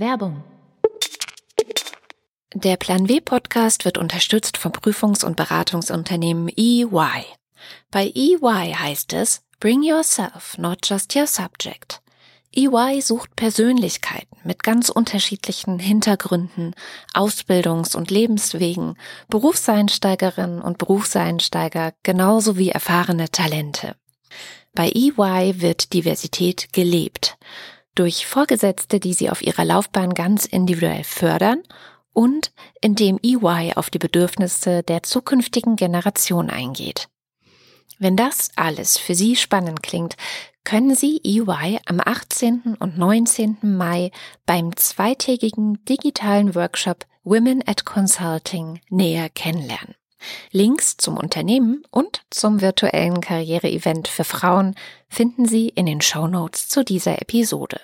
Werbung. Der Plan W Podcast wird unterstützt vom Prüfungs- und Beratungsunternehmen EY. Bei EY heißt es Bring yourself, not just your subject. EY sucht Persönlichkeiten mit ganz unterschiedlichen Hintergründen, Ausbildungs- und Lebenswegen, Berufseinsteigerinnen und Berufseinsteiger genauso wie erfahrene Talente. Bei EY wird Diversität gelebt. Durch Vorgesetzte, die sie auf ihrer Laufbahn ganz individuell fördern und indem EY auf die Bedürfnisse der zukünftigen Generation eingeht. Wenn das alles für Sie spannend klingt, können Sie EY am 18. und 19. Mai beim zweitägigen digitalen Workshop Women at Consulting näher kennenlernen. Links zum Unternehmen und zum virtuellen Karriereevent für Frauen finden Sie in den Show Notes zu dieser Episode.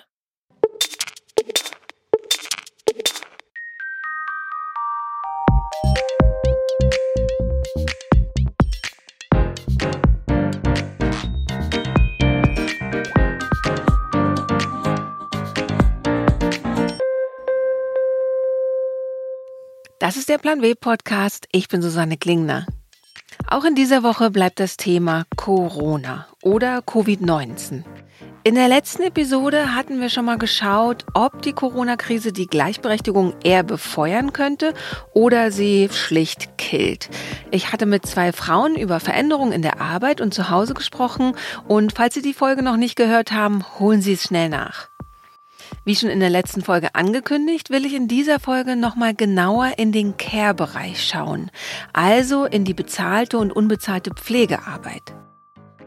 Das ist der Plan W Podcast. Ich bin Susanne Klingner. Auch in dieser Woche bleibt das Thema Corona oder Covid-19. In der letzten Episode hatten wir schon mal geschaut, ob die Corona-Krise die Gleichberechtigung eher befeuern könnte oder sie schlicht killt. Ich hatte mit zwei Frauen über Veränderungen in der Arbeit und zu Hause gesprochen und falls Sie die Folge noch nicht gehört haben, holen Sie es schnell nach. Wie schon in der letzten Folge angekündigt, will ich in dieser Folge nochmal genauer in den Care-Bereich schauen, also in die bezahlte und unbezahlte Pflegearbeit.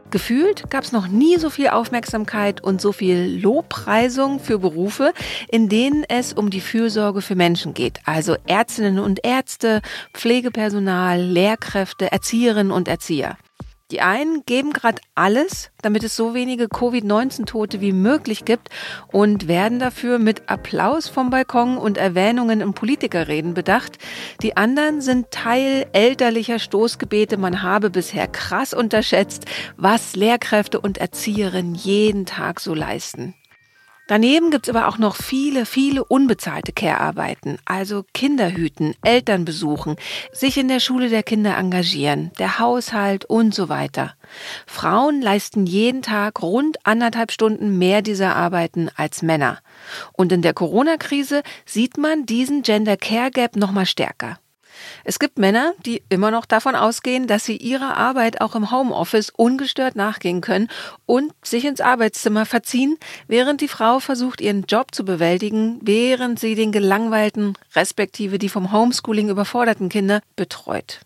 Gefühlt gab es noch nie so viel Aufmerksamkeit und so viel Lobpreisung für Berufe, in denen es um die Fürsorge für Menschen geht. Also Ärztinnen und Ärzte, Pflegepersonal, Lehrkräfte, Erzieherinnen und Erzieher. Die einen geben gerade alles, damit es so wenige Covid-19-Tote wie möglich gibt und werden dafür mit Applaus vom Balkon und Erwähnungen in Politikerreden bedacht. Die anderen sind Teil elterlicher Stoßgebete. Man habe bisher krass unterschätzt, was Lehrkräfte und Erzieherinnen jeden Tag so leisten. Daneben gibt's aber auch noch viele, viele unbezahlte Care-Arbeiten, also Kinderhüten, Eltern besuchen, sich in der Schule der Kinder engagieren, der Haushalt und so weiter. Frauen leisten jeden Tag rund anderthalb Stunden mehr dieser Arbeiten als Männer. Und in der Corona-Krise sieht man diesen Gender Care Gap nochmal stärker. Es gibt Männer, die immer noch davon ausgehen, dass sie ihrer Arbeit auch im Homeoffice ungestört nachgehen können und sich ins Arbeitszimmer verziehen, während die Frau versucht, ihren Job zu bewältigen, während sie den gelangweilten, respektive die vom Homeschooling überforderten Kinder betreut.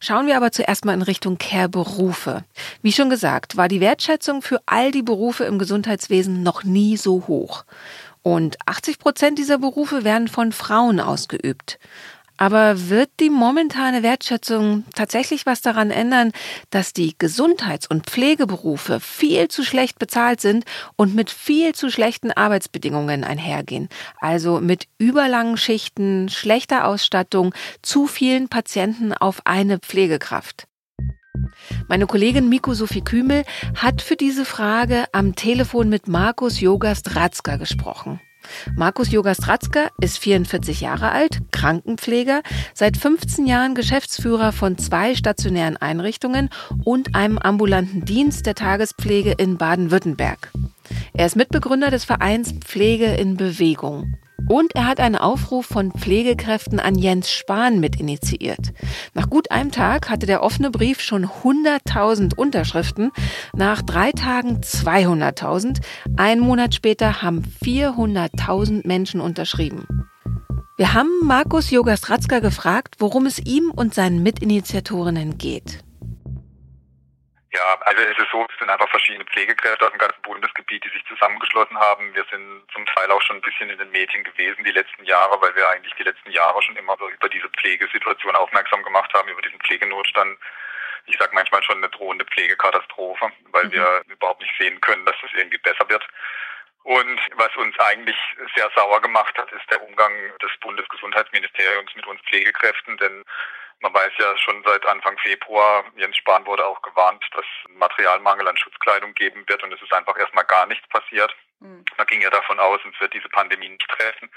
Schauen wir aber zuerst mal in Richtung Care-Berufe. Wie schon gesagt, war die Wertschätzung für all die Berufe im Gesundheitswesen noch nie so hoch. Und 80 Prozent dieser Berufe werden von Frauen ausgeübt. Aber wird die momentane Wertschätzung tatsächlich was daran ändern, dass die Gesundheits- und Pflegeberufe viel zu schlecht bezahlt sind und mit viel zu schlechten Arbeitsbedingungen einhergehen? Also mit überlangen Schichten, schlechter Ausstattung, zu vielen Patienten auf eine Pflegekraft. Meine Kollegin Miko Sophie Kümel hat für diese Frage am Telefon mit Markus Jogast Ratzka gesprochen. Markus Jogastratzka ist 44 Jahre alt, Krankenpfleger, seit 15 Jahren Geschäftsführer von zwei stationären Einrichtungen und einem ambulanten Dienst der Tagespflege in Baden-Württemberg. Er ist Mitbegründer des Vereins Pflege in Bewegung. Und er hat einen Aufruf von Pflegekräften an Jens Spahn mit initiiert. Nach gut einem Tag hatte der offene Brief schon 100.000 Unterschriften, nach drei Tagen 200.000. Einen Monat später haben 400.000 Menschen unterschrieben. Wir haben Markus Jogastratzka gefragt, worum es ihm und seinen Mitinitiatorinnen geht. Ja, also es ist so, es sind einfach verschiedene Pflegekräfte aus dem ganzen Bundesgebiet, die sich zusammengeschlossen haben. Wir sind zum Teil auch schon ein bisschen in den Medien gewesen die letzten Jahre, weil wir eigentlich die letzten Jahre schon immer so über diese Pflegesituation aufmerksam gemacht haben, über diesen Pflegenotstand. Ich sage manchmal schon eine drohende Pflegekatastrophe, weil mhm. wir überhaupt nicht sehen können, dass es das irgendwie besser wird. Und was uns eigentlich sehr sauer gemacht hat, ist der Umgang des Bundesgesundheitsministeriums mit uns Pflegekräften, denn Man weiß ja schon seit Anfang Februar, Jens Spahn wurde auch gewarnt, dass Materialmangel an Schutzkleidung geben wird und es ist einfach erstmal gar nichts passiert. Mhm. Man ging ja davon aus, es wird diese Pandemie nicht treffen.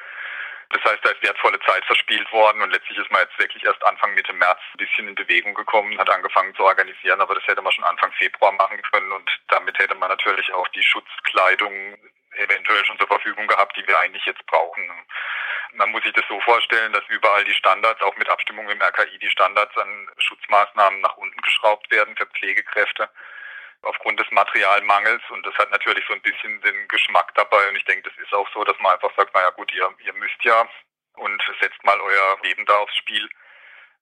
Das heißt, da ist wertvolle Zeit verspielt worden und letztlich ist man jetzt wirklich erst Anfang Mitte März ein bisschen in Bewegung gekommen, hat angefangen zu organisieren, aber das hätte man schon Anfang Februar machen können und damit hätte man natürlich auch die Schutzkleidung eventuell schon zur Verfügung gehabt, die wir eigentlich jetzt brauchen. Man muss sich das so vorstellen, dass überall die Standards, auch mit Abstimmung im RKI, die Standards an Schutzmaßnahmen nach unten geschraubt werden für Pflegekräfte aufgrund des Materialmangels und das hat natürlich so ein bisschen den Geschmack dabei und ich denke, das ist auch so, dass man einfach sagt, naja gut, ihr, ihr müsst ja und setzt mal euer Leben da aufs Spiel,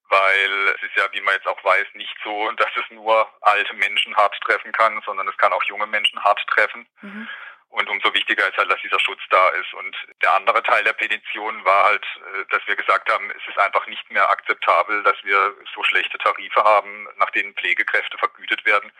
weil es ist ja, wie man jetzt auch weiß, nicht so, dass es nur alte Menschen hart treffen kann, sondern es kann auch junge Menschen hart treffen. Mhm. Und umso wichtiger ist halt, dass dieser Schutz da ist. Und der andere Teil der Petition war halt, äh, dass wir gesagt haben, es ist einfach nicht mehr akzeptabel, dass wir so schlechte Tarife haben, nach denen Pflegekräfte vergütet werden.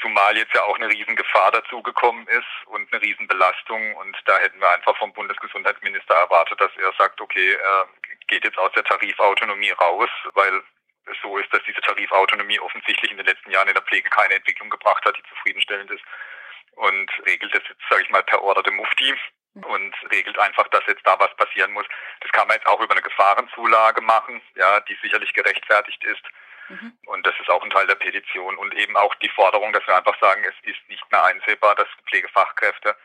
Zumal jetzt ja auch eine Riesengefahr dazugekommen ist und eine Riesenbelastung. Und da hätten wir einfach vom Bundesgesundheitsminister erwartet, dass er sagt, okay, er geht jetzt aus der Tarifautonomie raus, weil es so ist, dass diese Tarifautonomie offensichtlich in den letzten Jahren in der Pflege keine Entwicklung gebracht hat, die zufriedenstellend ist und regelt das jetzt, sage ich mal, per Order de Mufti und regelt einfach, dass jetzt da was passieren muss. Das kann man jetzt auch über eine Gefahrenzulage machen, ja, die sicherlich gerechtfertigt ist. Mhm. Und das ist auch ein Teil der Petition und eben auch die Forderung, dass wir einfach sagen, es ist nicht mehr einsehbar, dass Pflegefachkräfte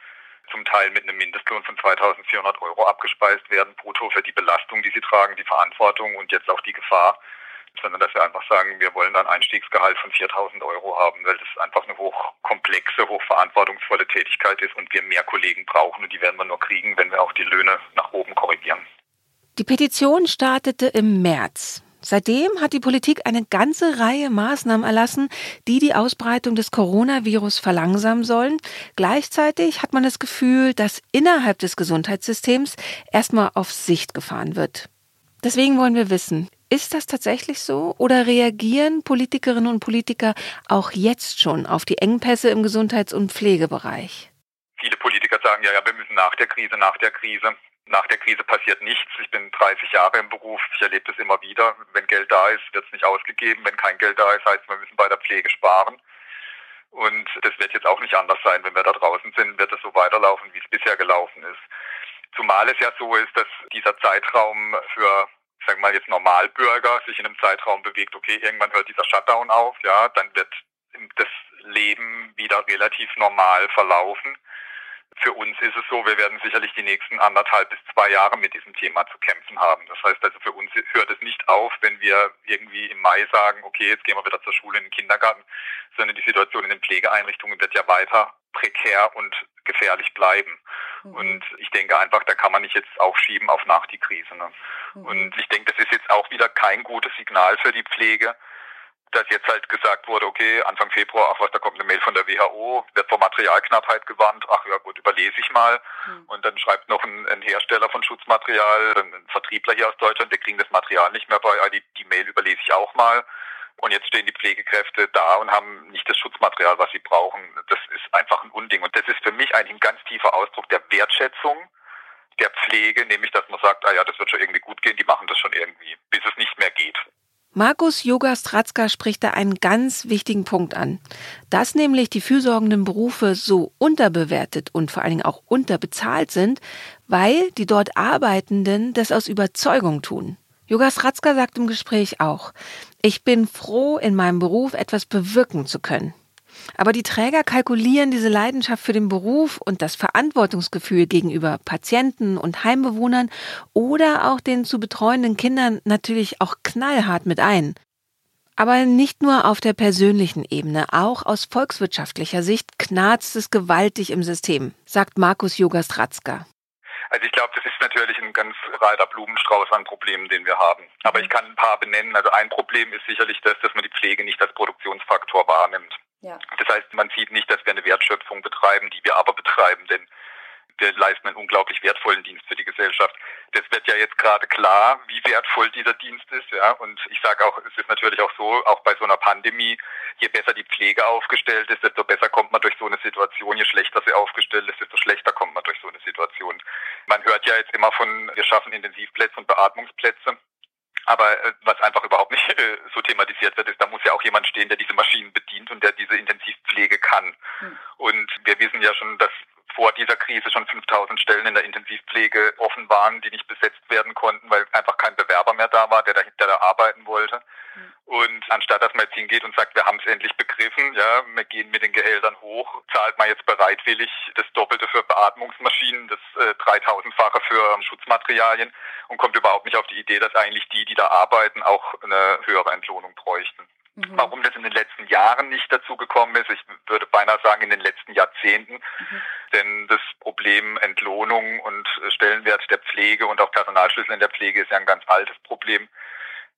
zum Teil mit einem Mindestlohn von 2400 Euro abgespeist werden, brutto für die Belastung, die sie tragen, die Verantwortung und jetzt auch die Gefahr, sondern dass wir einfach sagen, wir wollen dann Einstiegsgehalt von 4000 Euro haben, weil das einfach eine hochkomplexe, hochverantwortungsvolle Tätigkeit ist und wir mehr Kollegen brauchen und die werden wir nur kriegen, wenn wir auch die Löhne nach oben korrigieren. Die Petition startete im März. Seitdem hat die Politik eine ganze Reihe Maßnahmen erlassen, die die Ausbreitung des Coronavirus verlangsamen sollen. Gleichzeitig hat man das Gefühl, dass innerhalb des Gesundheitssystems erstmal auf Sicht gefahren wird. Deswegen wollen wir wissen, ist das tatsächlich so oder reagieren Politikerinnen und Politiker auch jetzt schon auf die Engpässe im Gesundheits- und Pflegebereich? Viele Politiker sagen ja, ja, wir müssen nach der Krise, nach der Krise. Nach der Krise passiert nichts. Ich bin 30 Jahre im Beruf. Ich erlebe das immer wieder. Wenn Geld da ist, wird es nicht ausgegeben. Wenn kein Geld da ist, heißt, wir müssen bei der Pflege sparen. Und das wird jetzt auch nicht anders sein. Wenn wir da draußen sind, wird es so weiterlaufen, wie es bisher gelaufen ist. Zumal es ja so ist, dass dieser Zeitraum für mal jetzt Normalbürger sich in einem Zeitraum bewegt, okay, irgendwann hört dieser Shutdown auf, ja, dann wird das Leben wieder relativ normal verlaufen. Für uns ist es so, wir werden sicherlich die nächsten anderthalb bis zwei Jahre mit diesem Thema zu kämpfen haben. Das heißt also, für uns hört es nicht auf, wenn wir irgendwie im Mai sagen, okay, jetzt gehen wir wieder zur Schule in den Kindergarten, sondern die Situation in den Pflegeeinrichtungen wird ja weiter prekär und gefährlich bleiben. Mhm. Und ich denke einfach, da kann man nicht jetzt aufschieben auf nach die Krise. Ne? Mhm. Und ich denke, das ist jetzt auch wieder kein gutes Signal für die Pflege, dass jetzt halt gesagt wurde, okay, Anfang Februar, ach was, da kommt eine Mail von der WHO, wird vor Materialknappheit gewarnt, ach ja gut, überlese ich mal. Mhm. Und dann schreibt noch ein, ein, Hersteller von Schutzmaterial, ein Vertriebler hier aus Deutschland, wir kriegen das Material nicht mehr bei, die, die Mail überlese ich auch mal. Und jetzt stehen die Pflegekräfte da und haben nicht das Schutzmaterial, was sie brauchen. Das ist einfach ein Unding. Und das ist für mich eigentlich ein ganz tiefer Ausdruck der Wertschätzung der Pflege, nämlich dass man sagt, ah ja, das wird schon irgendwie gut gehen, die machen das schon irgendwie, bis es nicht mehr geht. Markus Yoga Stratzka spricht da einen ganz wichtigen Punkt an. Dass nämlich die fürsorgenden Berufe so unterbewertet und vor allen Dingen auch unterbezahlt sind, weil die dort Arbeitenden das aus Überzeugung tun. Yoga Stratzka sagt im Gespräch auch, ich bin froh, in meinem Beruf etwas bewirken zu können. Aber die Träger kalkulieren diese Leidenschaft für den Beruf und das Verantwortungsgefühl gegenüber Patienten und Heimbewohnern oder auch den zu betreuenden Kindern natürlich auch knallhart mit ein. Aber nicht nur auf der persönlichen Ebene, auch aus volkswirtschaftlicher Sicht knarzt es gewaltig im System, sagt Markus Jogastratzka. Also ich glaube, das ist natürlich ein ganz breiter Blumenstrauß an Problemen, den wir haben. Aber ich kann ein paar benennen. Also ein Problem ist sicherlich das, dass man die Pflege nicht als Produktionsfaktor wahrnimmt. Ja. Das heißt, man sieht nicht, dass wir eine Wertschöpfung betreiben, die wir aber betreiben, denn wir leisten einen unglaublich wertvollen Dienst für die Gesellschaft. Das wird ja jetzt gerade klar, wie wertvoll dieser Dienst ist, ja. Und ich sage auch, es ist natürlich auch so, auch bei so einer Pandemie, je besser die Pflege aufgestellt ist, desto besser kommt man durch so eine Situation. Je schlechter sie aufgestellt ist, desto schlechter kommt man durch so eine Situation. Man hört ja jetzt immer von, wir schaffen Intensivplätze und Beatmungsplätze. Aber äh, was einfach überhaupt nicht äh, so thematisiert wird, ist, da muss ja auch jemand stehen, der diese Maschinen bedient und der diese Intensivpflege kann. Mhm. Und wir wissen ja schon, dass vor dieser Krise schon 5000 Stellen in der Intensivpflege offen waren, die nicht besetzt werden konnten, weil einfach kein Bewerber mehr da war, der da, der da arbeiten wollte. Mhm. Und anstatt dass man jetzt hingeht und sagt, wir haben es endlich begriffen, ja, wir gehen mit den Gehältern hoch, zahlt man jetzt bereitwillig das Doppelte für Beatmungsmaschinen, das äh, 3000-fache für Schutzmaterialien und kommt überhaupt nicht auf die Idee, dass eigentlich die, die da arbeiten, auch eine höhere Entlohnung bräuchten. Mhm. Warum das in den letzten Jahren nicht dazu gekommen ist, ich würde beinahe sagen in den letzten Jahrzehnten, mhm. denn das Problem Entlohnung und Stellenwert der Pflege und auch Personalschlüssel in der Pflege ist ja ein ganz altes Problem.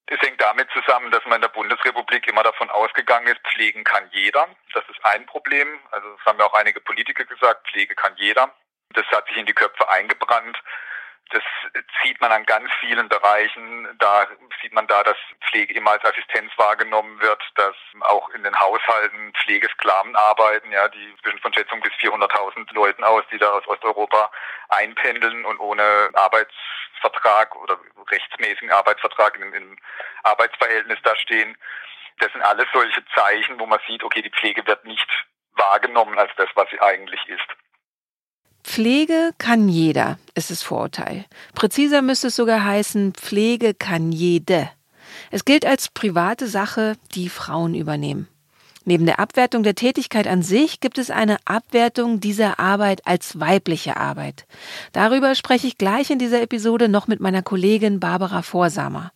Es hängt damit zusammen, dass man in der Bundesrepublik immer davon ausgegangen ist, pflegen kann jeder. Das ist ein Problem. Also das haben ja auch einige Politiker gesagt, Pflege kann jeder. Das hat sich in die Köpfe eingebrannt. Das sieht man an ganz vielen Bereichen. Da sieht man da, dass Pflege immer als Assistenz wahrgenommen wird, dass auch in den Haushalten Pflegesklaven arbeiten, ja, die zwischen von Schätzung bis 400.000 Leuten aus, die da aus Osteuropa einpendeln und ohne Arbeitsvertrag oder rechtsmäßigen Arbeitsvertrag in, in Arbeitsverhältnis da stehen. Das sind alles solche Zeichen, wo man sieht, okay, die Pflege wird nicht wahrgenommen als das, was sie eigentlich ist. Pflege kann jeder, ist das Vorurteil. Präziser müsste es sogar heißen, Pflege kann jede. Es gilt als private Sache, die Frauen übernehmen. Neben der Abwertung der Tätigkeit an sich gibt es eine Abwertung dieser Arbeit als weibliche Arbeit. Darüber spreche ich gleich in dieser Episode noch mit meiner Kollegin Barbara Vorsamer.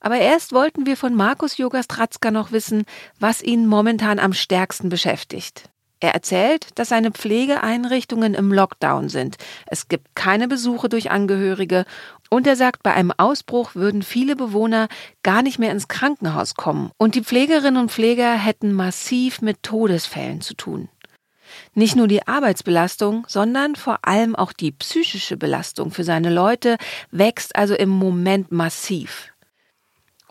Aber erst wollten wir von Markus Jogastratzka noch wissen, was ihn momentan am stärksten beschäftigt. Er erzählt, dass seine Pflegeeinrichtungen im Lockdown sind. Es gibt keine Besuche durch Angehörige und er sagt, bei einem Ausbruch würden viele Bewohner gar nicht mehr ins Krankenhaus kommen und die Pflegerinnen und Pfleger hätten massiv mit Todesfällen zu tun. Nicht nur die Arbeitsbelastung, sondern vor allem auch die psychische Belastung für seine Leute wächst also im Moment massiv.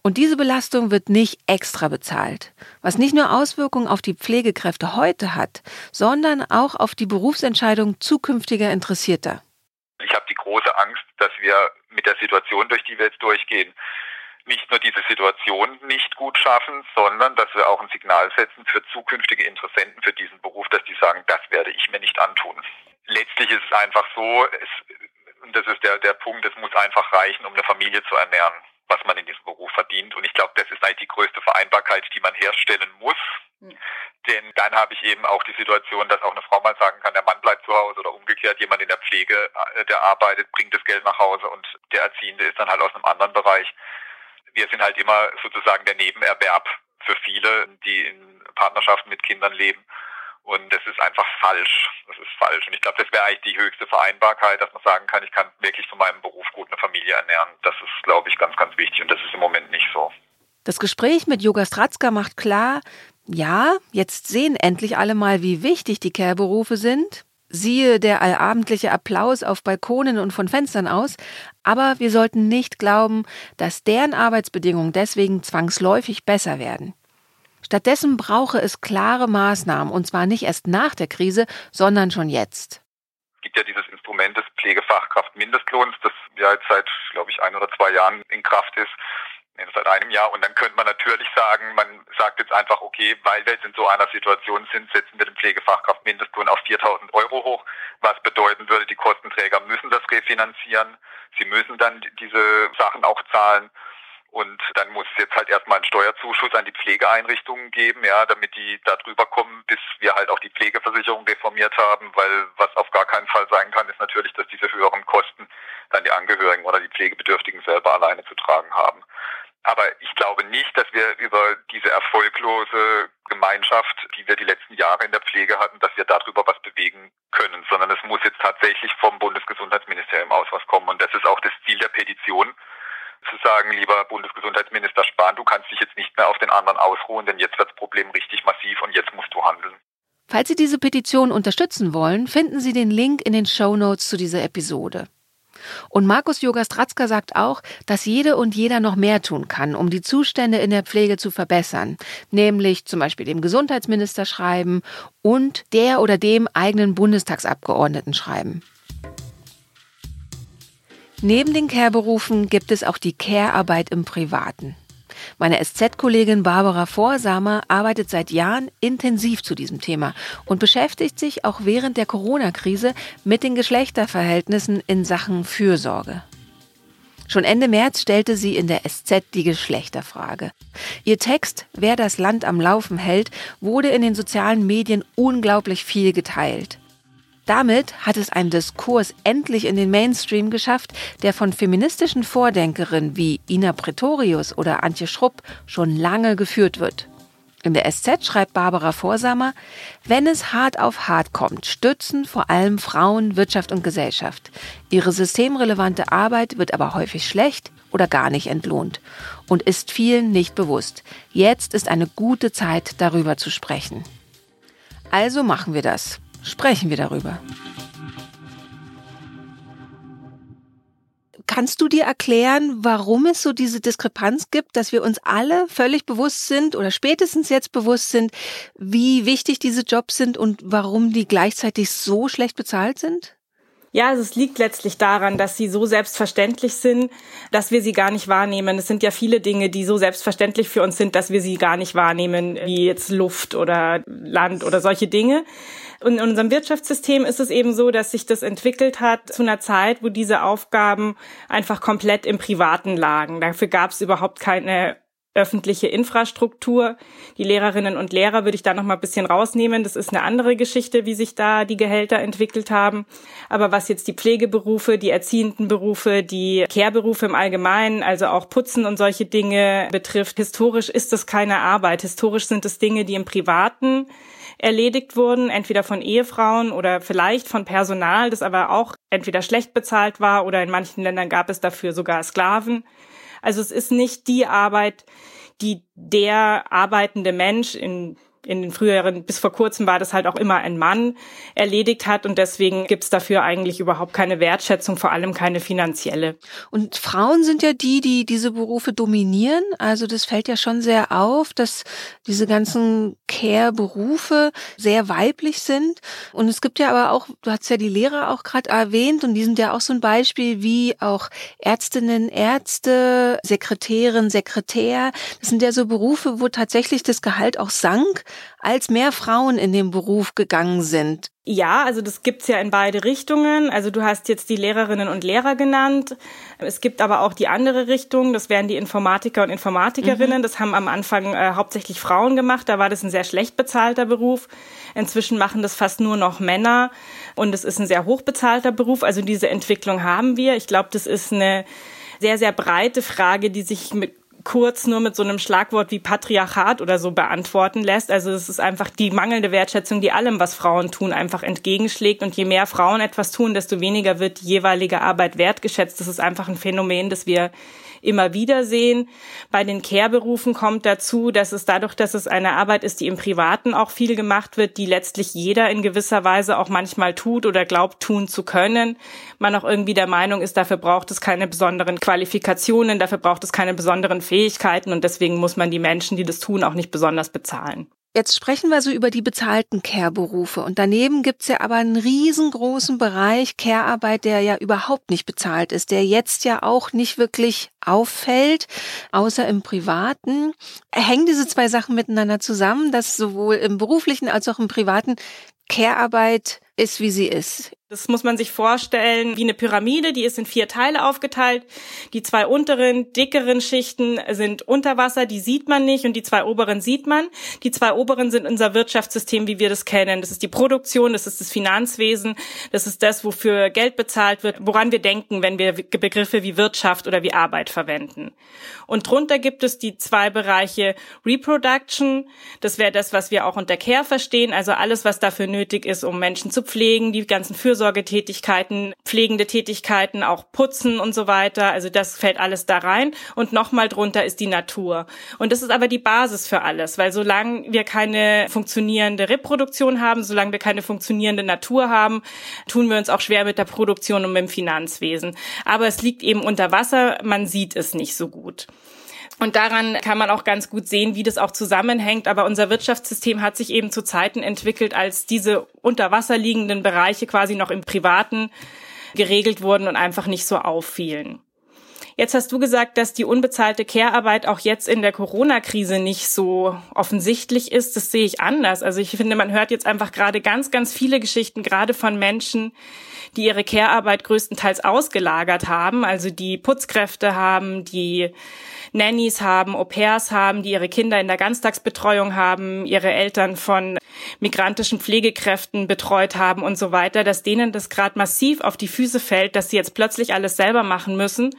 Und diese Belastung wird nicht extra bezahlt, was nicht nur Auswirkungen auf die Pflegekräfte heute hat, sondern auch auf die Berufsentscheidung zukünftiger Interessierter. Ich habe die große Angst, dass wir mit der Situation, durch die wir jetzt durchgehen, nicht nur diese Situation nicht gut schaffen, sondern dass wir auch ein Signal setzen für zukünftige Interessenten für diesen Beruf, dass die sagen, das werde ich mir nicht antun. Letztlich ist es einfach so, es, und das ist der, der Punkt, es muss einfach reichen, um eine Familie zu ernähren was man in diesem Beruf verdient. Und ich glaube, das ist eigentlich die größte Vereinbarkeit, die man herstellen muss. Mhm. Denn dann habe ich eben auch die Situation, dass auch eine Frau mal sagen kann, der Mann bleibt zu Hause oder umgekehrt, jemand in der Pflege, äh, der arbeitet, bringt das Geld nach Hause und der Erziehende ist dann halt aus einem anderen Bereich. Wir sind halt immer sozusagen der Nebenerwerb für viele, die in Partnerschaften mit Kindern leben. Und das ist einfach falsch. Das ist falsch. Und ich glaube, das wäre eigentlich die höchste Vereinbarkeit, dass man sagen kann, ich kann wirklich von meinem Beruf gut eine Familie ernähren. Das ist, glaube ich, ganz, ganz wichtig. Und das ist im Moment nicht so. Das Gespräch mit Yoga Stratzka macht klar, ja, jetzt sehen endlich alle mal, wie wichtig die Care-Berufe sind. Siehe der allabendliche Applaus auf Balkonen und von Fenstern aus. Aber wir sollten nicht glauben, dass deren Arbeitsbedingungen deswegen zwangsläufig besser werden. Stattdessen brauche es klare Maßnahmen, und zwar nicht erst nach der Krise, sondern schon jetzt. Es gibt ja dieses Instrument des Pflegefachkraftmindestlohns, das ja jetzt seit, glaube ich, ein oder zwei Jahren in Kraft ist seit einem Jahr. Und dann könnte man natürlich sagen, man sagt jetzt einfach, okay, weil wir jetzt in so einer Situation sind, setzen wir den Pflegefachkraftmindestlohn auf 4.000 Euro hoch, was bedeuten würde, die Kostenträger müssen das refinanzieren. Sie müssen dann diese Sachen auch zahlen. Und dann muss es jetzt halt erstmal einen Steuerzuschuss an die Pflegeeinrichtungen geben, ja, damit die da drüber kommen, bis wir halt auch die Pflegeversicherung reformiert haben, weil was auf gar keinen Fall sein kann, ist natürlich, dass diese höheren Kosten dann die Angehörigen oder die Pflegebedürftigen selber alleine zu tragen haben. Aber ich glaube nicht, dass wir über diese erfolglose Gemeinschaft, die wir die letzten Jahre in der Pflege hatten, dass wir darüber was bewegen können, sondern es muss jetzt tatsächlich vom Bundesgesundheitsministerium aus was kommen. Und das ist auch das Ziel der Petition, zu sagen, lieber Bundesgesundheitsminister Spahn, du kannst dich jetzt nicht mehr auf den anderen ausruhen, denn jetzt wird das Problem richtig massiv und jetzt musst du handeln. Falls Sie diese Petition unterstützen wollen, finden Sie den Link in den Show Notes zu dieser Episode. Und Markus Jogastratzka sagt auch, dass jede und jeder noch mehr tun kann, um die Zustände in der Pflege zu verbessern, nämlich zum Beispiel dem Gesundheitsminister schreiben und der oder dem eigenen Bundestagsabgeordneten schreiben. Neben den Care-Berufen gibt es auch die Care-Arbeit im Privaten. Meine SZ-Kollegin Barbara Vorsamer arbeitet seit Jahren intensiv zu diesem Thema und beschäftigt sich auch während der Corona-Krise mit den Geschlechterverhältnissen in Sachen Fürsorge. Schon Ende März stellte sie in der SZ die Geschlechterfrage. Ihr Text Wer das Land am Laufen hält wurde in den sozialen Medien unglaublich viel geteilt. Damit hat es ein Diskurs endlich in den Mainstream geschafft, der von feministischen Vordenkerinnen wie Ina Pretorius oder Antje Schrupp schon lange geführt wird. In der SZ schreibt Barbara Vorsamer, wenn es hart auf hart kommt, stützen vor allem Frauen Wirtschaft und Gesellschaft. Ihre systemrelevante Arbeit wird aber häufig schlecht oder gar nicht entlohnt und ist vielen nicht bewusst. Jetzt ist eine gute Zeit, darüber zu sprechen. Also machen wir das sprechen wir darüber. Kannst du dir erklären, warum es so diese Diskrepanz gibt, dass wir uns alle völlig bewusst sind oder spätestens jetzt bewusst sind, wie wichtig diese Jobs sind und warum die gleichzeitig so schlecht bezahlt sind? Ja, also es liegt letztlich daran, dass sie so selbstverständlich sind, dass wir sie gar nicht wahrnehmen. Es sind ja viele Dinge, die so selbstverständlich für uns sind, dass wir sie gar nicht wahrnehmen, wie jetzt Luft oder Land oder solche Dinge. Und in unserem Wirtschaftssystem ist es eben so, dass sich das entwickelt hat zu einer Zeit, wo diese Aufgaben einfach komplett im Privaten lagen. Dafür gab es überhaupt keine öffentliche Infrastruktur. Die Lehrerinnen und Lehrer würde ich da noch mal ein bisschen rausnehmen. Das ist eine andere Geschichte, wie sich da die Gehälter entwickelt haben. Aber was jetzt die Pflegeberufe, die erziehenden Berufe, die Kehrberufe im Allgemeinen, also auch Putzen und solche Dinge betrifft, historisch ist das keine Arbeit. Historisch sind es Dinge, die im Privaten erledigt wurden, entweder von Ehefrauen oder vielleicht von Personal, das aber auch entweder schlecht bezahlt war oder in manchen Ländern gab es dafür sogar Sklaven. Also es ist nicht die Arbeit, die der arbeitende Mensch in in den früheren, bis vor kurzem war das halt auch immer ein Mann erledigt hat und deswegen gibt's dafür eigentlich überhaupt keine Wertschätzung, vor allem keine finanzielle. Und Frauen sind ja die, die diese Berufe dominieren. Also das fällt ja schon sehr auf, dass diese ganzen Care-Berufe sehr weiblich sind. Und es gibt ja aber auch, du hast ja die Lehrer auch gerade erwähnt und die sind ja auch so ein Beispiel wie auch Ärztinnen, Ärzte, Sekretärin, Sekretär. Das sind ja so Berufe, wo tatsächlich das Gehalt auch sank als mehr Frauen in den Beruf gegangen sind? Ja, also das gibt's ja in beide Richtungen. Also du hast jetzt die Lehrerinnen und Lehrer genannt. Es gibt aber auch die andere Richtung. Das wären die Informatiker und Informatikerinnen. Mhm. Das haben am Anfang äh, hauptsächlich Frauen gemacht. Da war das ein sehr schlecht bezahlter Beruf. Inzwischen machen das fast nur noch Männer. Und es ist ein sehr hochbezahlter Beruf. Also diese Entwicklung haben wir. Ich glaube, das ist eine sehr, sehr breite Frage, die sich mit kurz nur mit so einem Schlagwort wie Patriarchat oder so beantworten lässt. Also es ist einfach die mangelnde Wertschätzung, die allem, was Frauen tun, einfach entgegenschlägt. Und je mehr Frauen etwas tun, desto weniger wird die jeweilige Arbeit wertgeschätzt. Das ist einfach ein Phänomen, das wir immer wieder sehen. Bei den Care-Berufen kommt dazu, dass es dadurch, dass es eine Arbeit ist, die im Privaten auch viel gemacht wird, die letztlich jeder in gewisser Weise auch manchmal tut oder glaubt tun zu können, man auch irgendwie der Meinung ist, dafür braucht es keine besonderen Qualifikationen, dafür braucht es keine besonderen Fähigkeiten und deswegen muss man die Menschen, die das tun, auch nicht besonders bezahlen. Jetzt sprechen wir so über die bezahlten Care-Berufe. Und daneben gibt's ja aber einen riesengroßen Bereich Care-Arbeit, der ja überhaupt nicht bezahlt ist, der jetzt ja auch nicht wirklich auffällt, außer im Privaten. Hängen diese zwei Sachen miteinander zusammen, dass sowohl im beruflichen als auch im privaten Care-Arbeit ist, wie sie ist. Das muss man sich vorstellen wie eine Pyramide, die ist in vier Teile aufgeteilt. Die zwei unteren, dickeren Schichten sind unter Wasser, die sieht man nicht und die zwei oberen sieht man. Die zwei oberen sind unser Wirtschaftssystem, wie wir das kennen. Das ist die Produktion, das ist das Finanzwesen, das ist das, wofür Geld bezahlt wird, woran wir denken, wenn wir Begriffe wie Wirtschaft oder wie Arbeit verwenden. Und drunter gibt es die zwei Bereiche Reproduction, das wäre das, was wir auch unter Care verstehen, also alles, was dafür nötig ist, um Menschen zu pflegen, die ganzen Fürsorgetätigkeiten, pflegende Tätigkeiten, auch Putzen und so weiter. Also das fällt alles da rein. Und nochmal drunter ist die Natur. Und das ist aber die Basis für alles, weil solange wir keine funktionierende Reproduktion haben, solange wir keine funktionierende Natur haben, tun wir uns auch schwer mit der Produktion und mit dem Finanzwesen. Aber es liegt eben unter Wasser, man sieht es nicht so gut. Und daran kann man auch ganz gut sehen, wie das auch zusammenhängt. Aber unser Wirtschaftssystem hat sich eben zu Zeiten entwickelt, als diese unter Wasser liegenden Bereiche quasi noch im privaten geregelt wurden und einfach nicht so auffielen. Jetzt hast du gesagt, dass die unbezahlte Care-Arbeit auch jetzt in der Corona-Krise nicht so offensichtlich ist. Das sehe ich anders. Also ich finde, man hört jetzt einfach gerade ganz, ganz viele Geschichten, gerade von Menschen, die ihre Care-Arbeit größtenteils ausgelagert haben, also die Putzkräfte haben, die Nannies haben, Au pairs haben, die ihre Kinder in der Ganztagsbetreuung haben, ihre Eltern von migrantischen Pflegekräften betreut haben und so weiter, dass denen das gerade massiv auf die Füße fällt, dass sie jetzt plötzlich alles selber machen müssen.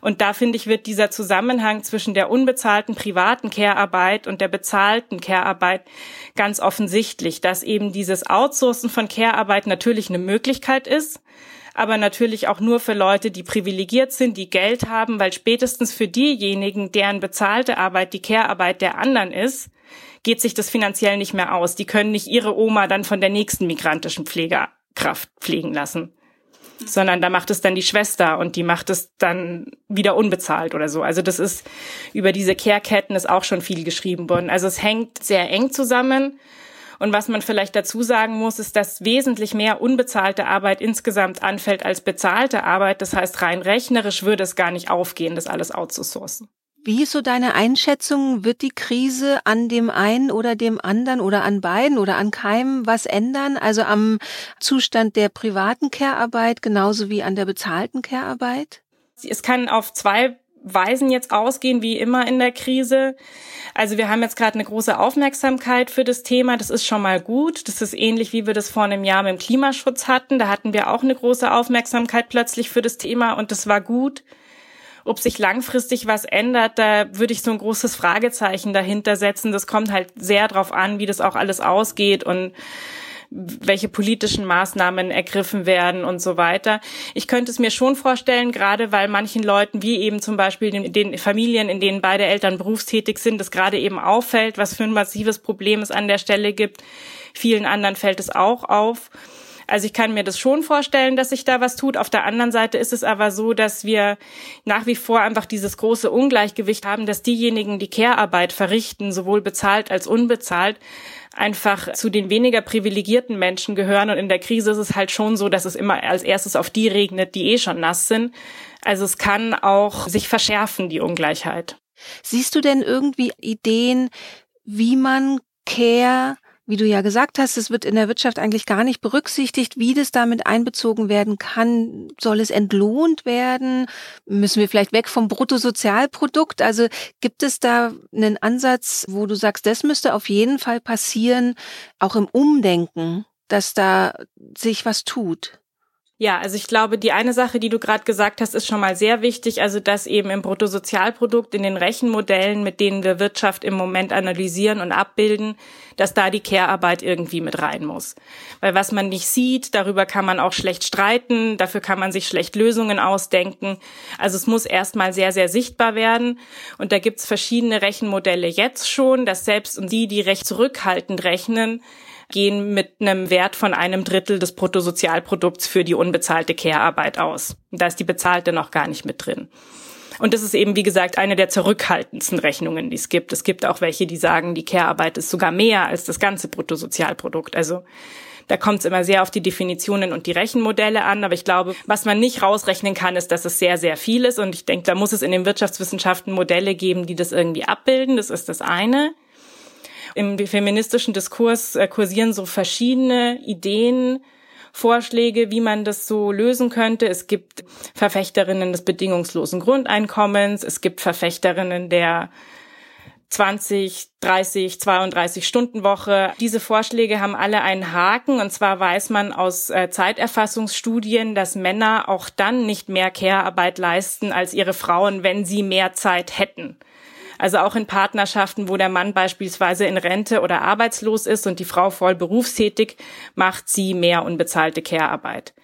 Und da finde ich, wird dieser Zusammenhang zwischen der unbezahlten privaten Care-Arbeit und der bezahlten Care-Arbeit ganz offensichtlich, dass eben dieses Outsourcen von Care-Arbeit natürlich eine Möglichkeit ist, aber natürlich auch nur für Leute, die privilegiert sind, die Geld haben, weil spätestens für diejenigen, deren bezahlte Arbeit die Care-Arbeit der anderen ist, geht sich das finanziell nicht mehr aus. Die können nicht ihre Oma dann von der nächsten migrantischen Pflegerkraft pflegen lassen sondern da macht es dann die Schwester und die macht es dann wieder unbezahlt oder so. Also das ist über diese Care-Ketten ist auch schon viel geschrieben worden. Also es hängt sehr eng zusammen und was man vielleicht dazu sagen muss, ist, dass wesentlich mehr unbezahlte Arbeit insgesamt anfällt als bezahlte Arbeit. Das heißt, rein rechnerisch würde es gar nicht aufgehen, das alles outzusourcen. Wie ist so deine Einschätzung? Wird die Krise an dem einen oder dem anderen oder an beiden oder an keinem was ändern? Also am Zustand der privaten Care-Arbeit genauso wie an der bezahlten Care-Arbeit? Es kann auf zwei Weisen jetzt ausgehen, wie immer in der Krise. Also wir haben jetzt gerade eine große Aufmerksamkeit für das Thema. Das ist schon mal gut. Das ist ähnlich, wie wir das vor einem Jahr mit dem Klimaschutz hatten. Da hatten wir auch eine große Aufmerksamkeit plötzlich für das Thema und das war gut. Ob sich langfristig was ändert, da würde ich so ein großes Fragezeichen dahinter setzen. Das kommt halt sehr drauf an, wie das auch alles ausgeht und welche politischen Maßnahmen ergriffen werden und so weiter. Ich könnte es mir schon vorstellen, gerade weil manchen Leuten, wie eben zum Beispiel den, den Familien, in denen beide Eltern berufstätig sind, das gerade eben auffällt, was für ein massives Problem es an der Stelle gibt. Vielen anderen fällt es auch auf. Also ich kann mir das schon vorstellen, dass sich da was tut. Auf der anderen Seite ist es aber so, dass wir nach wie vor einfach dieses große Ungleichgewicht haben, dass diejenigen, die Care-Arbeit verrichten, sowohl bezahlt als unbezahlt, einfach zu den weniger privilegierten Menschen gehören. Und in der Krise ist es halt schon so, dass es immer als erstes auf die regnet, die eh schon nass sind. Also es kann auch sich verschärfen, die Ungleichheit. Siehst du denn irgendwie Ideen, wie man Care wie du ja gesagt hast, es wird in der Wirtschaft eigentlich gar nicht berücksichtigt, wie das damit einbezogen werden kann. Soll es entlohnt werden? Müssen wir vielleicht weg vom Bruttosozialprodukt? Also gibt es da einen Ansatz, wo du sagst, das müsste auf jeden Fall passieren, auch im Umdenken, dass da sich was tut? Ja, also ich glaube, die eine Sache, die du gerade gesagt hast, ist schon mal sehr wichtig, also dass eben im Bruttosozialprodukt, in den Rechenmodellen, mit denen wir Wirtschaft im Moment analysieren und abbilden, dass da die Care-Arbeit irgendwie mit rein muss. Weil was man nicht sieht, darüber kann man auch schlecht streiten, dafür kann man sich schlecht Lösungen ausdenken. Also es muss erstmal sehr, sehr sichtbar werden. Und da gibt's verschiedene Rechenmodelle jetzt schon, dass selbst die, die recht zurückhaltend rechnen, gehen mit einem Wert von einem Drittel des Bruttosozialprodukts für die unbezahlte Care-Arbeit aus. Da ist die bezahlte noch gar nicht mit drin. Und das ist eben, wie gesagt, eine der zurückhaltendsten Rechnungen, die es gibt. Es gibt auch welche, die sagen, die Care-Arbeit ist sogar mehr als das ganze Bruttosozialprodukt. Also da kommt es immer sehr auf die Definitionen und die Rechenmodelle an. Aber ich glaube, was man nicht rausrechnen kann, ist, dass es sehr, sehr viel ist. Und ich denke, da muss es in den Wirtschaftswissenschaften Modelle geben, die das irgendwie abbilden. Das ist das eine. Im feministischen Diskurs äh, kursieren so verschiedene Ideen, Vorschläge, wie man das so lösen könnte. Es gibt Verfechterinnen des bedingungslosen Grundeinkommens, es gibt Verfechterinnen der 20, 30, 32 Stunden Woche. Diese Vorschläge haben alle einen Haken und zwar weiß man aus äh, Zeiterfassungsstudien, dass Männer auch dann nicht mehr Care-Arbeit leisten als ihre Frauen, wenn sie mehr Zeit hätten. Also auch in Partnerschaften, wo der Mann beispielsweise in Rente oder arbeitslos ist und die Frau voll berufstätig, macht sie mehr unbezahlte Care-Arbeit.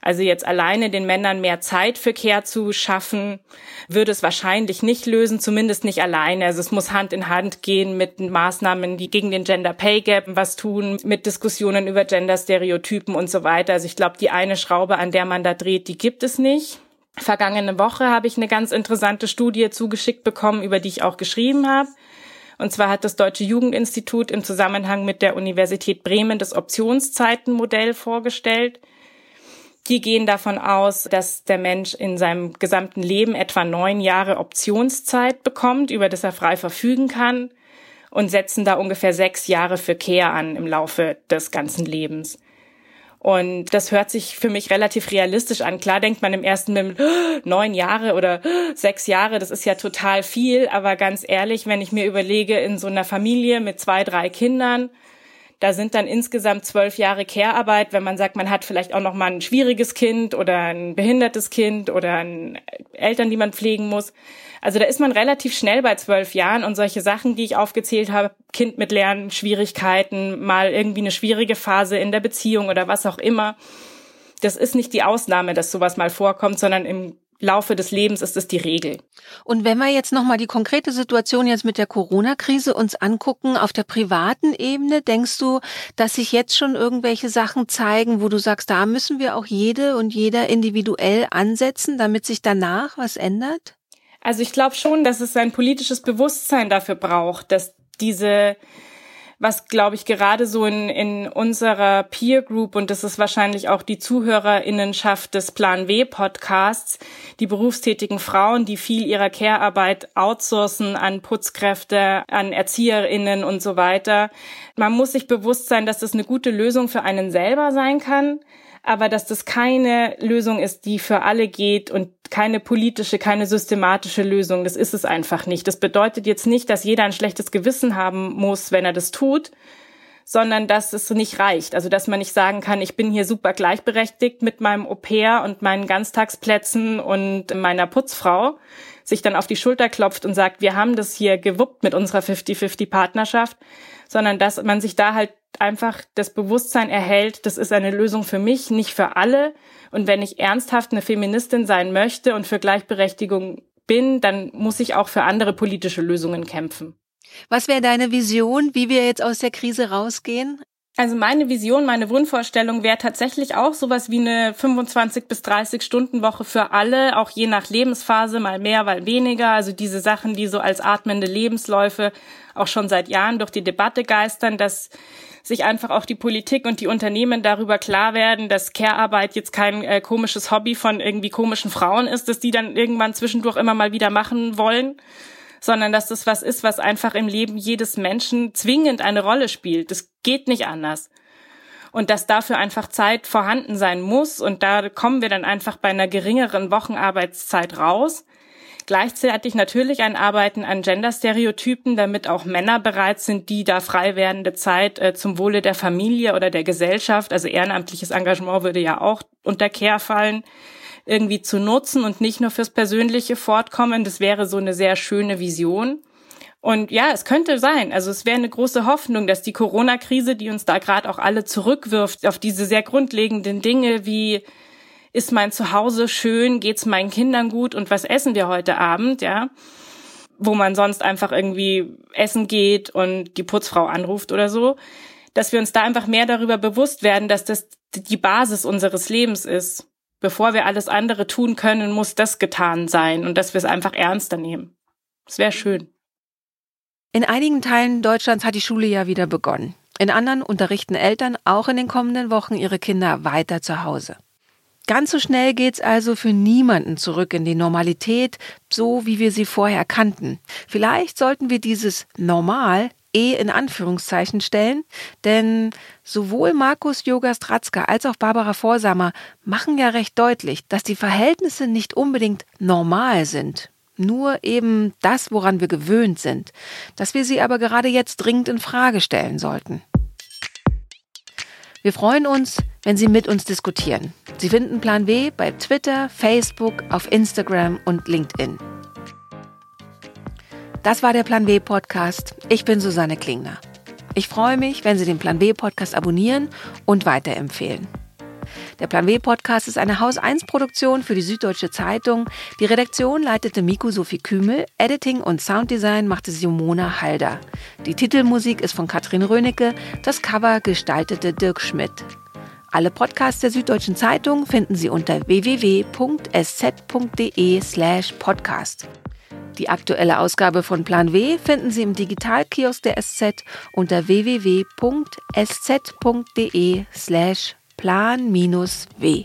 Also jetzt alleine den Männern mehr Zeit für Care zu schaffen, würde es wahrscheinlich nicht lösen, zumindest nicht alleine. Also es muss Hand in Hand gehen mit Maßnahmen, die gegen den Gender Pay Gap was tun, mit Diskussionen über Gender-Stereotypen und so weiter. Also ich glaube, die eine Schraube, an der man da dreht, die gibt es nicht. Vergangene Woche habe ich eine ganz interessante Studie zugeschickt bekommen, über die ich auch geschrieben habe. Und zwar hat das Deutsche Jugendinstitut im Zusammenhang mit der Universität Bremen das Optionszeitenmodell vorgestellt. Die gehen davon aus, dass der Mensch in seinem gesamten Leben etwa neun Jahre Optionszeit bekommt, über das er frei verfügen kann und setzen da ungefähr sechs Jahre für Care an im Laufe des ganzen Lebens. Und das hört sich für mich relativ realistisch an. Klar denkt man im ersten Moment, neun Jahre oder sechs Jahre, das ist ja total viel. Aber ganz ehrlich, wenn ich mir überlege, in so einer Familie mit zwei, drei Kindern, da sind dann insgesamt zwölf Jahre Care-Arbeit, wenn man sagt, man hat vielleicht auch noch mal ein schwieriges Kind oder ein behindertes Kind oder ein Eltern, die man pflegen muss. Also da ist man relativ schnell bei zwölf Jahren und solche Sachen, die ich aufgezählt habe, Kind mit Lernschwierigkeiten, mal irgendwie eine schwierige Phase in der Beziehung oder was auch immer. Das ist nicht die Ausnahme, dass sowas mal vorkommt, sondern im Laufe des Lebens ist es die Regel. Und wenn wir jetzt nochmal die konkrete Situation jetzt mit der Corona-Krise uns angucken, auf der privaten Ebene, denkst du, dass sich jetzt schon irgendwelche Sachen zeigen, wo du sagst, da müssen wir auch jede und jeder individuell ansetzen, damit sich danach was ändert? Also ich glaube schon, dass es ein politisches Bewusstsein dafür braucht, dass diese was, glaube ich, gerade so in, in unserer Peer Group, und das ist wahrscheinlich auch die Zuhörerinnenschaft des Plan W Podcasts, die berufstätigen Frauen, die viel ihrer Care-Arbeit outsourcen an Putzkräfte, an ErzieherInnen und so weiter. Man muss sich bewusst sein, dass das eine gute Lösung für einen selber sein kann aber dass das keine Lösung ist, die für alle geht und keine politische, keine systematische Lösung. Das ist es einfach nicht. Das bedeutet jetzt nicht, dass jeder ein schlechtes Gewissen haben muss, wenn er das tut, sondern dass es nicht reicht. Also dass man nicht sagen kann, ich bin hier super gleichberechtigt mit meinem Au pair und meinen Ganztagsplätzen und meiner Putzfrau, sich dann auf die Schulter klopft und sagt, wir haben das hier gewuppt mit unserer 50-50 Partnerschaft, sondern dass man sich da halt einfach das Bewusstsein erhält, das ist eine Lösung für mich, nicht für alle. Und wenn ich ernsthaft eine Feministin sein möchte und für Gleichberechtigung bin, dann muss ich auch für andere politische Lösungen kämpfen. Was wäre deine Vision, wie wir jetzt aus der Krise rausgehen? Also meine Vision, meine Wunschvorstellung wäre tatsächlich auch sowas wie eine 25 bis 30 Stunden Woche für alle, auch je nach Lebensphase, mal mehr, mal weniger. Also diese Sachen, die so als atmende Lebensläufe auch schon seit Jahren durch die Debatte geistern, dass sich einfach auch die Politik und die Unternehmen darüber klar werden, dass Care-Arbeit jetzt kein äh, komisches Hobby von irgendwie komischen Frauen ist, dass die dann irgendwann zwischendurch immer mal wieder machen wollen, sondern dass das was ist, was einfach im Leben jedes Menschen zwingend eine Rolle spielt. Das geht nicht anders. Und dass dafür einfach Zeit vorhanden sein muss. Und da kommen wir dann einfach bei einer geringeren Wochenarbeitszeit raus. Gleichzeitig natürlich ein Arbeiten an Genderstereotypen, damit auch Männer bereit sind, die da frei werdende Zeit äh, zum Wohle der Familie oder der Gesellschaft, also ehrenamtliches Engagement würde ja auch unter Kehr fallen, irgendwie zu nutzen und nicht nur fürs persönliche Fortkommen. Das wäre so eine sehr schöne Vision. Und ja, es könnte sein. Also es wäre eine große Hoffnung, dass die Corona-Krise, die uns da gerade auch alle zurückwirft, auf diese sehr grundlegenden Dinge wie ist mein Zuhause schön, geht's meinen Kindern gut und was essen wir heute Abend, ja? Wo man sonst einfach irgendwie essen geht und die Putzfrau anruft oder so, dass wir uns da einfach mehr darüber bewusst werden, dass das die Basis unseres Lebens ist bevor wir alles andere tun können, muss das getan sein und dass wir es einfach ernster nehmen. Es wäre schön. In einigen Teilen Deutschlands hat die Schule ja wieder begonnen. In anderen unterrichten Eltern auch in den kommenden Wochen ihre Kinder weiter zu Hause. Ganz so schnell geht's also für niemanden zurück in die Normalität, so wie wir sie vorher kannten. Vielleicht sollten wir dieses Normal eh in Anführungszeichen stellen, denn sowohl Markus Jogastratzka als auch Barbara Vorsamer machen ja recht deutlich, dass die Verhältnisse nicht unbedingt normal sind. Nur eben das, woran wir gewöhnt sind, dass wir sie aber gerade jetzt dringend in Frage stellen sollten. Wir freuen uns, wenn Sie mit uns diskutieren. Sie finden Plan W bei Twitter, Facebook, auf Instagram und LinkedIn. Das war der Plan W Podcast. Ich bin Susanne Klingner. Ich freue mich, wenn Sie den Plan W Podcast abonnieren und weiterempfehlen. Der Plan W Podcast ist eine Haus 1 Produktion für die Süddeutsche Zeitung. Die Redaktion leitete Miku Sophie Kümel, Editing und Sounddesign machte Simona Halder. Die Titelmusik ist von Katrin Rönecke, das Cover gestaltete Dirk Schmidt. Alle Podcasts der Süddeutschen Zeitung finden Sie unter www.sz.de slash podcast. Die aktuelle Ausgabe von Plan W finden Sie im Digitalkiosk der SZ unter www.sz.de slash plan-w.